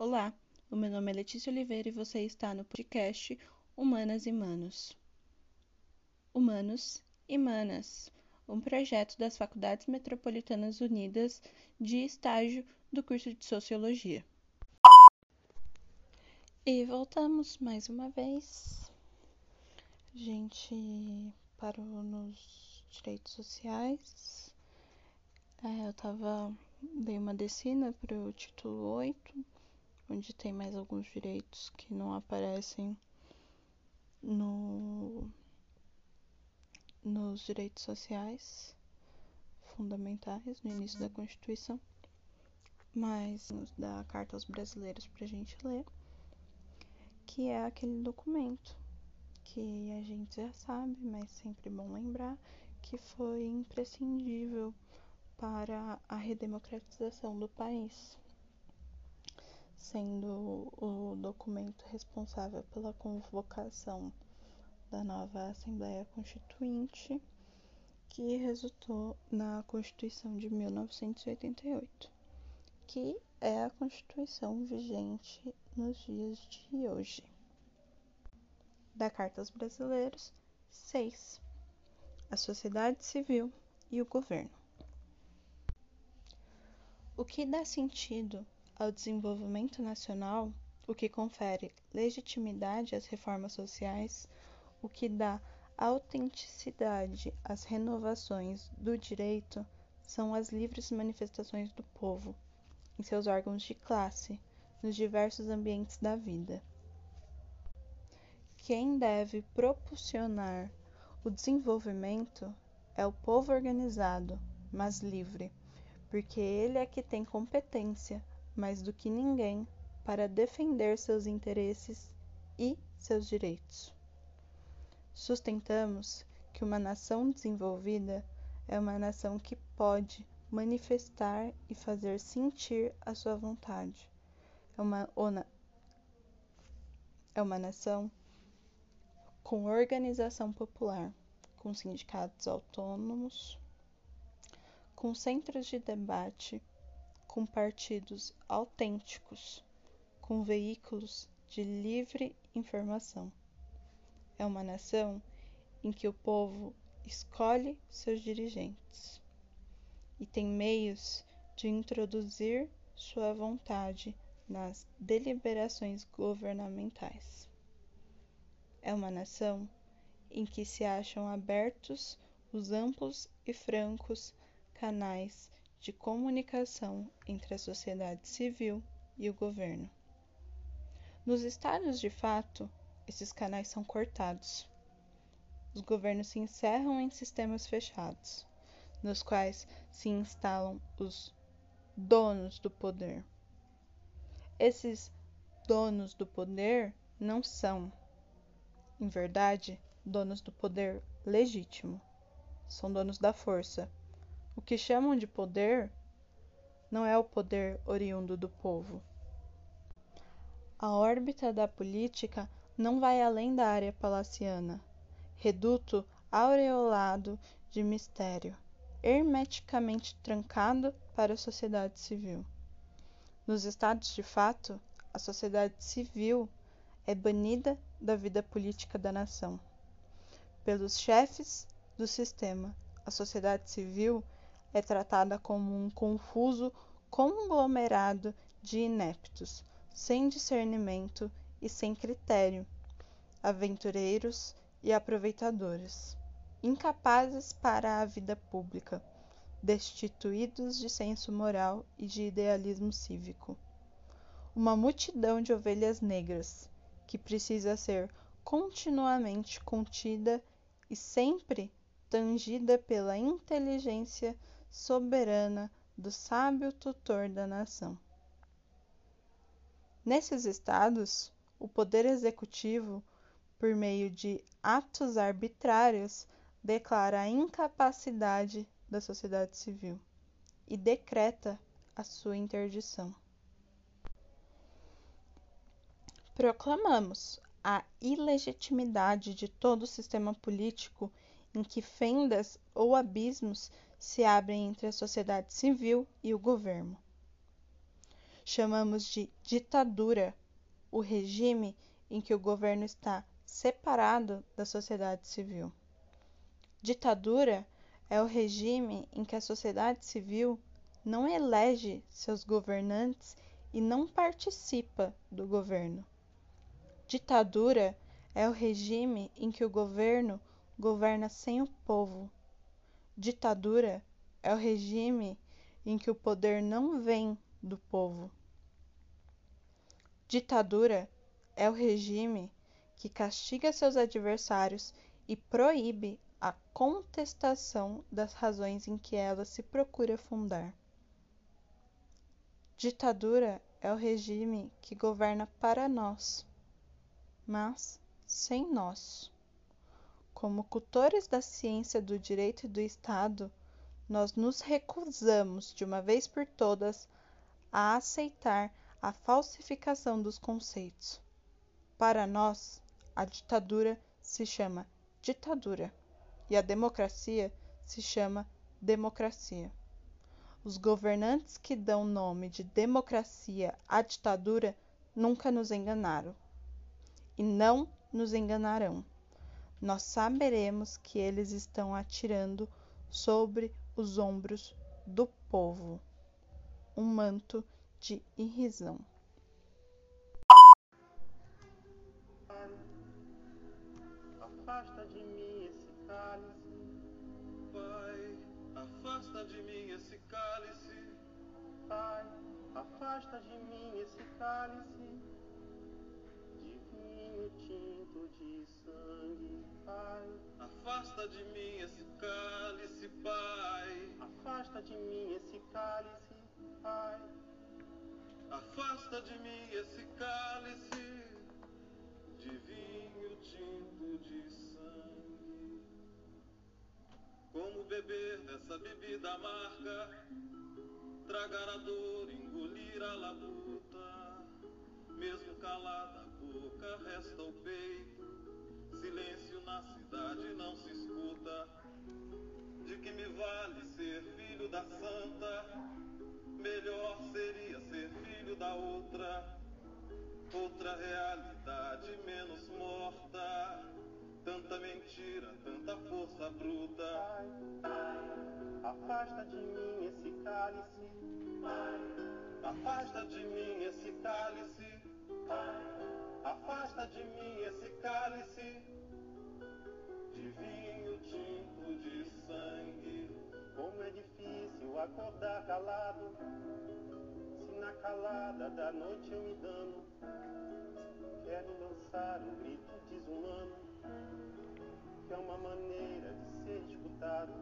Olá, o meu nome é Letícia Oliveira e você está no podcast Humanas e Manos. Humanos e Manas, um projeto das Faculdades Metropolitanas Unidas de estágio do curso de Sociologia. E voltamos mais uma vez. A gente parou nos direitos sociais. É, eu tava dei uma descida para o título 8, onde tem mais alguns direitos que não aparecem no, nos direitos sociais fundamentais no início da Constituição, mas nos dá a Carta aos Brasileiros para a gente ler, que é aquele documento que a gente já sabe, mas sempre bom lembrar que foi imprescindível para a redemocratização do país, sendo o documento responsável pela convocação da nova Assembleia Constituinte, que resultou na Constituição de 1988, que é a Constituição vigente nos dias de hoje. Da Carta aos Brasileiros, 6. A sociedade civil e o governo. O que dá sentido ao desenvolvimento nacional, o que confere legitimidade às reformas sociais, o que dá autenticidade às renovações do direito são as livres manifestações do povo, em seus órgãos de classe, nos diversos ambientes da vida. Quem deve propulsionar o desenvolvimento é o povo organizado, mas livre porque ele é que tem competência, mais do que ninguém, para defender seus interesses e seus direitos. Sustentamos que uma nação desenvolvida é uma nação que pode manifestar e fazer sentir a sua vontade. É uma, é uma nação com organização popular, com sindicatos autônomos, com centros de debate, com partidos autênticos, com veículos de livre informação. É uma nação em que o povo escolhe seus dirigentes e tem meios de introduzir sua vontade nas deliberações governamentais. É uma nação em que se acham abertos os amplos e francos canais de comunicação entre a sociedade civil e o governo. Nos estados de fato, esses canais são cortados. Os governos se encerram em sistemas fechados, nos quais se instalam os donos do poder. Esses donos do poder não são, em verdade, donos do poder legítimo. São donos da força, o que chamam de poder não é o poder oriundo do povo. A órbita da política não vai além da área palaciana, reduto aureolado de mistério, hermeticamente trancado para a sociedade civil. Nos estados de fato, a sociedade civil é banida da vida política da nação. Pelos chefes do sistema, a sociedade civil é tratada como um confuso conglomerado de ineptos, sem discernimento e sem critério, aventureiros e aproveitadores, incapazes para a vida pública, destituídos de senso moral e de idealismo cívico. Uma multidão de ovelhas negras que precisa ser continuamente contida e sempre tangida pela inteligência soberana do sábio tutor da nação. Nesses estados, o poder executivo, por meio de atos arbitrários, declara a incapacidade da sociedade civil e decreta a sua interdição. Proclamamos a ilegitimidade de todo sistema político em que fendas ou abismos se abrem entre a sociedade civil e o governo. chamamos de ditadura o regime em que o governo está separado da sociedade civil. Ditadura é o regime em que a sociedade civil não elege seus governantes e não participa do governo. Ditadura é o regime em que o governo governa sem o povo. Ditadura é o regime em que o poder não vem do povo. Ditadura é o regime que castiga seus adversários e proíbe a contestação das razões em que ela se procura fundar. Ditadura é o regime que governa para nós, mas sem nós. Como cultores da ciência do direito e do Estado, nós nos recusamos, de uma vez por todas, a aceitar a falsificação dos conceitos. Para nós, a ditadura se chama ditadura e a democracia se chama democracia. Os governantes que dão nome de democracia à ditadura nunca nos enganaram e não nos enganarão. Nós saberemos que eles estão atirando sobre os ombros do povo um manto de irrisão. Afasta de mim esse cálice, Pai, afasta de mim esse cálice. Pai, afasta de mim esse cálice Afasta de mim esse cálice, Pai. Afasta de mim esse cálice, Pai. Afasta de mim esse cálice de vinho tinto de sangue. Como beber dessa bebida amarga, tragar a dor, engolir a labuta. Mesmo calada a boca, resta o peito. Silêncio na cidade não se escuta. De que me vale ser filho da santa? Melhor seria ser filho da outra, outra realidade menos morta. Tanta mentira, tanta força bruta. Afasta de mim esse cálice, Afasta de mim esse cálice, afasta de mim esse cálice de vinho tinto de sangue. como é difícil acordar calado. Se na calada da noite eu me dano, quero lançar um grito desumano, que é uma maneira de ser escutado.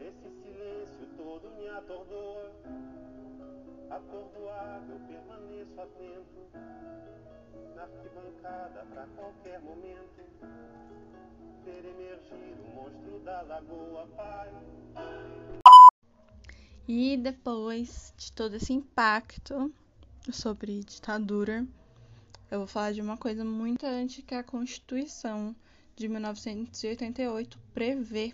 Esse silêncio todo me atordoa. Atordoado eu permaneço atento na arquibancada pra qualquer momento ver emergir o monstro da lagoa, pai. E depois de todo esse impacto sobre ditadura, eu vou falar de uma coisa muito importante que a Constituição de 1988 prevê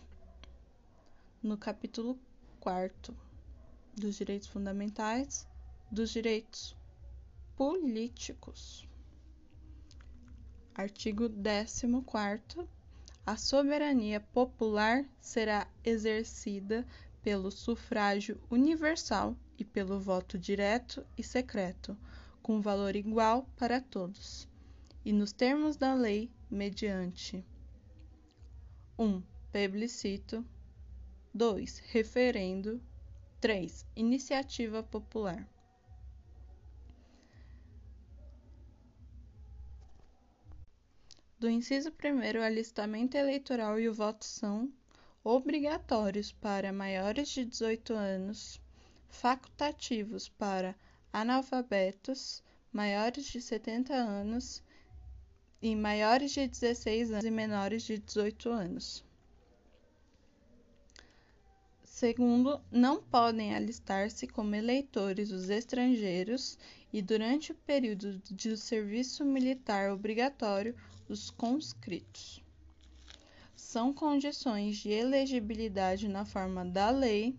no capítulo 4 dos direitos fundamentais dos direitos políticos. Artigo 14 a soberania popular será exercida pelo sufrágio universal e pelo voto direto e secreto, com valor igual para todos, e nos termos da lei, mediante 1. Um, plebiscito 2. Referendo 3. Iniciativa popular. Do inciso 1 o alistamento eleitoral e o voto são obrigatórios para maiores de 18 anos, facultativos para analfabetos, maiores de 70 anos e maiores de 16 anos e menores de 18 anos. Segundo, não podem alistar-se como eleitores os estrangeiros e, durante o período de serviço militar obrigatório, os conscritos. São condições de elegibilidade na forma da lei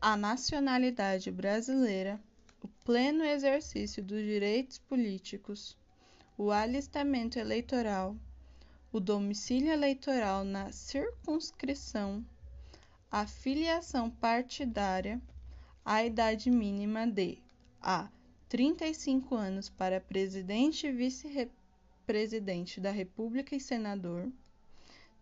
a nacionalidade brasileira, o pleno exercício dos direitos políticos, o alistamento eleitoral, o domicílio eleitoral na circunscrição, a filiação partidária, a idade mínima de a 35 anos para presidente e vice-presidente da República e senador,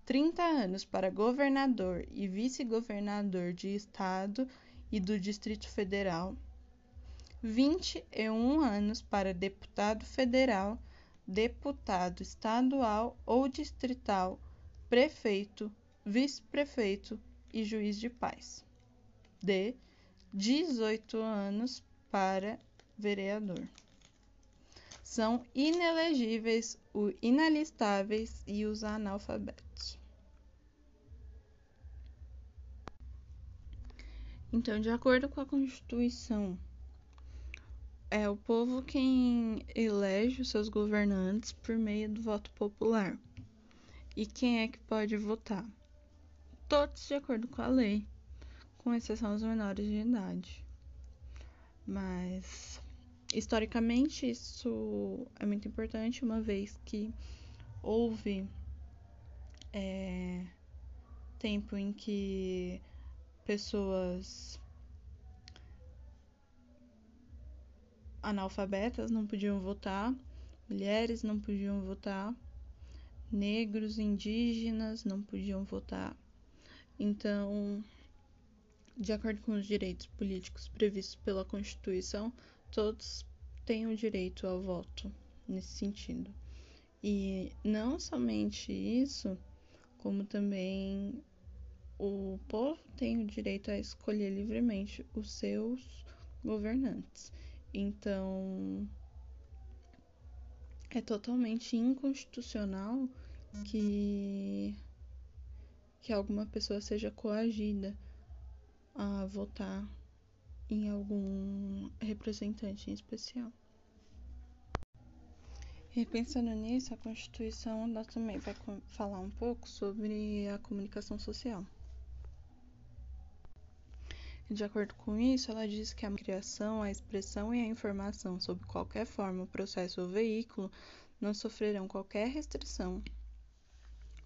30 anos para governador e vice-governador de estado e do Distrito Federal, 21 anos para deputado federal, deputado estadual ou distrital, prefeito, vice-prefeito e juiz de paz. D. 18 anos para vereador. São inelegíveis os inalistáveis e os analfabetos. Então, de acordo com a Constituição, é o povo quem elege os seus governantes por meio do voto popular. E quem é que pode votar? Todos de acordo com a lei, com exceção dos menores de idade. Mas historicamente isso é muito importante, uma vez que houve é, tempo em que pessoas analfabetas não podiam votar, mulheres não podiam votar, negros, indígenas não podiam votar. Então, de acordo com os direitos políticos previstos pela Constituição, todos têm o direito ao voto nesse sentido. E não somente isso, como também o povo tem o direito a escolher livremente os seus governantes. Então, é totalmente inconstitucional que que alguma pessoa seja coagida a votar em algum representante em especial. E pensando nisso, a Constituição ela também vai falar um pouco sobre a comunicação social. De acordo com isso, ela diz que a criação, a expressão e a informação sobre qualquer forma, processo ou veículo não sofrerão qualquer restrição,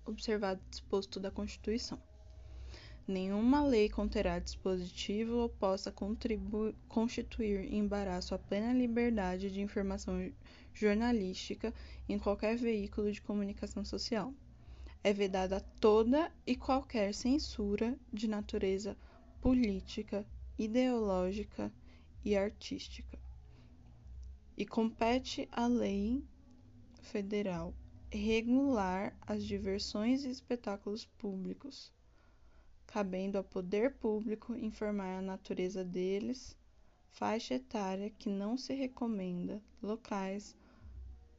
observado o disposto da Constituição. Nenhuma lei conterá dispositivo ou possa constituir embaraço à plena liberdade de informação jornalística em qualquer veículo de comunicação social. É vedada toda e qualquer censura de natureza política, ideológica e artística. E compete à lei federal regular as diversões e espetáculos públicos, cabendo ao poder público informar a natureza deles, faixa etária que não se recomenda, locais,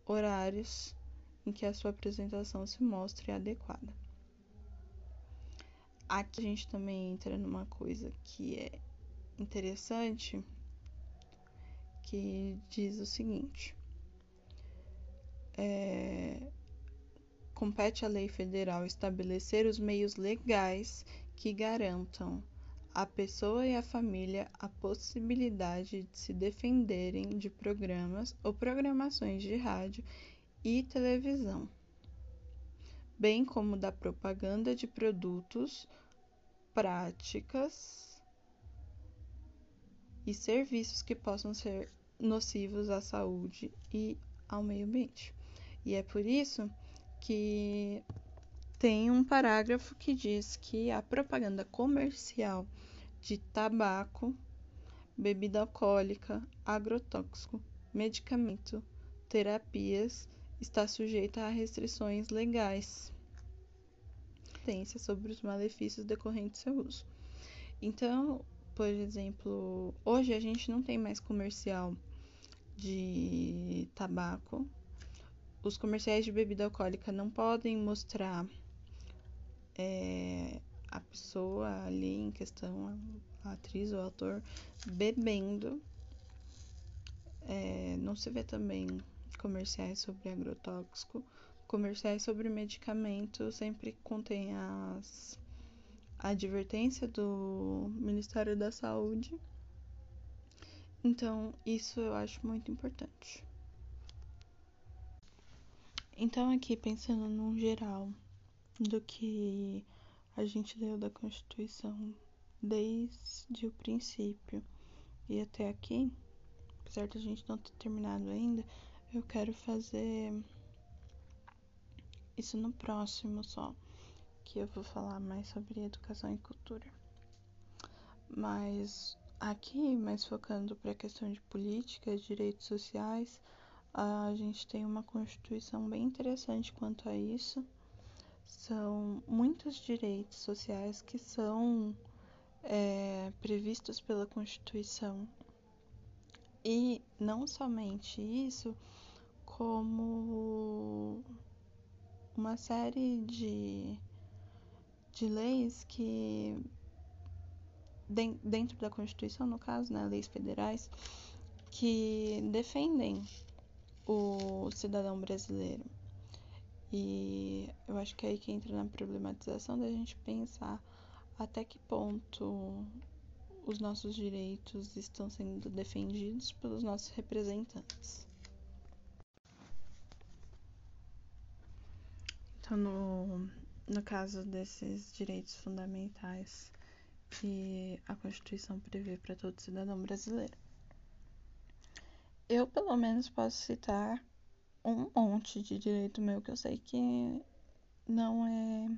horários em que a sua apresentação se mostre adequada. Aqui a gente também entra numa coisa que é interessante, que diz o seguinte: é, compete à lei federal estabelecer os meios legais que garantam à pessoa e à família a possibilidade de se defenderem de programas ou programações de rádio e televisão bem como da propaganda de produtos, práticas e serviços que possam ser nocivos à saúde e ao meio ambiente. E é por isso que tem um parágrafo que diz que a propaganda comercial de tabaco, bebida alcoólica, agrotóxico, medicamento, terapias está sujeita a restrições legais sobre os malefícios decorrentes do seu uso. Então, por exemplo, hoje a gente não tem mais comercial de tabaco. Os comerciais de bebida alcoólica não podem mostrar é, a pessoa ali em questão, a atriz ou ator, bebendo. É, não se vê também comerciais sobre agrotóxico, comerciais sobre medicamentos sempre contém as, a advertência do Ministério da Saúde. Então, isso eu acho muito importante. Então, aqui pensando num geral do que a gente leu da Constituição desde o princípio e até aqui, apesar de a gente não ter terminado ainda, eu quero fazer isso no próximo só, que eu vou falar mais sobre educação e cultura. Mas aqui, mais focando para a questão de política, direitos sociais, a gente tem uma constituição bem interessante quanto a isso. São muitos direitos sociais que são é, previstos pela Constituição. E não somente isso, como uma série de, de leis que, dentro da Constituição, no caso, né, leis federais, que defendem o cidadão brasileiro. E eu acho que é aí que entra na problematização da gente pensar até que ponto os nossos direitos estão sendo defendidos pelos nossos representantes. Então, no, no caso desses direitos fundamentais que a Constituição prevê para todo cidadão brasileiro, eu pelo menos posso citar um monte de direito meu que eu sei que não é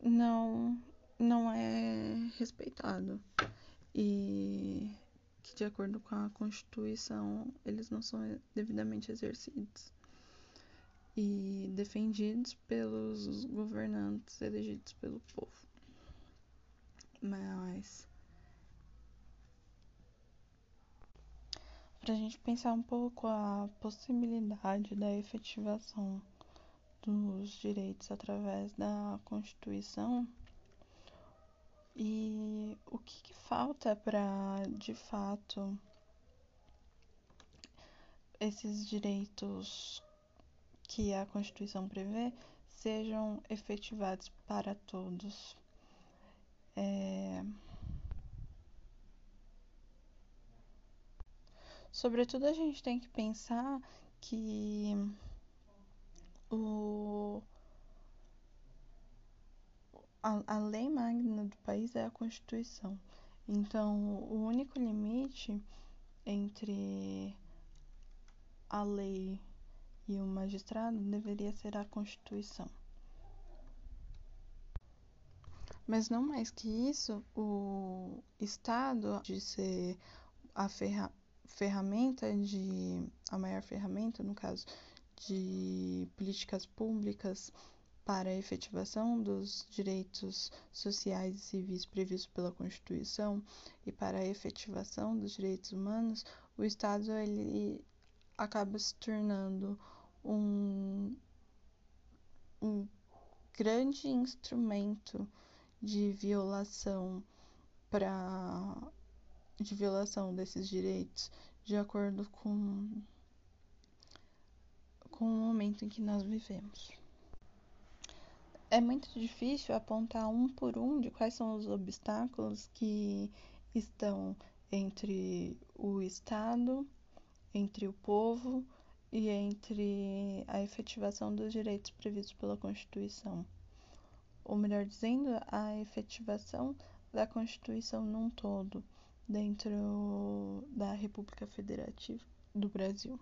não não é respeitado e que de acordo com a Constituição eles não são devidamente exercidos e defendidos pelos governantes elegidos pelo povo. Mas para a gente pensar um pouco a possibilidade da efetivação dos direitos através da Constituição e o que, que falta para, de fato, esses direitos que a Constituição prevê sejam efetivados para todos. É... Sobretudo, a gente tem que pensar que o, a, a lei magna do país é a Constituição. Então, o único limite entre a lei e o magistrado deveria ser a Constituição. Mas não mais que isso, o Estado de ser a ferra ferramenta de a maior ferramenta, no caso, de políticas públicas para a efetivação dos direitos sociais e civis previstos pela Constituição e para a efetivação dos direitos humanos, o Estado ele acaba se tornando um, um grande instrumento de violação para de violação desses direitos de acordo com com o momento em que nós vivemos. É muito difícil apontar um por um de quais são os obstáculos que estão entre o Estado, entre o povo e entre a efetivação dos direitos previstos pela Constituição. Ou melhor dizendo, a efetivação da Constituição num todo dentro da República Federativa do Brasil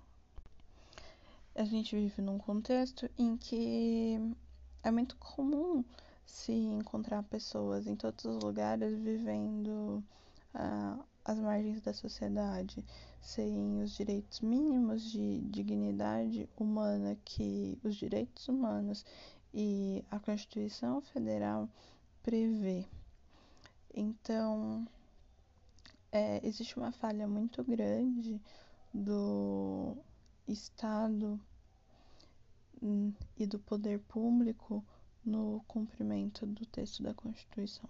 a gente vive num contexto em que é muito comum se encontrar pessoas em todos os lugares vivendo uh, às margens da sociedade, sem os direitos mínimos de dignidade humana que os direitos humanos e a Constituição Federal prevê. Então, é, existe uma falha muito grande do Estado hum, e do poder público no cumprimento do texto da Constituição.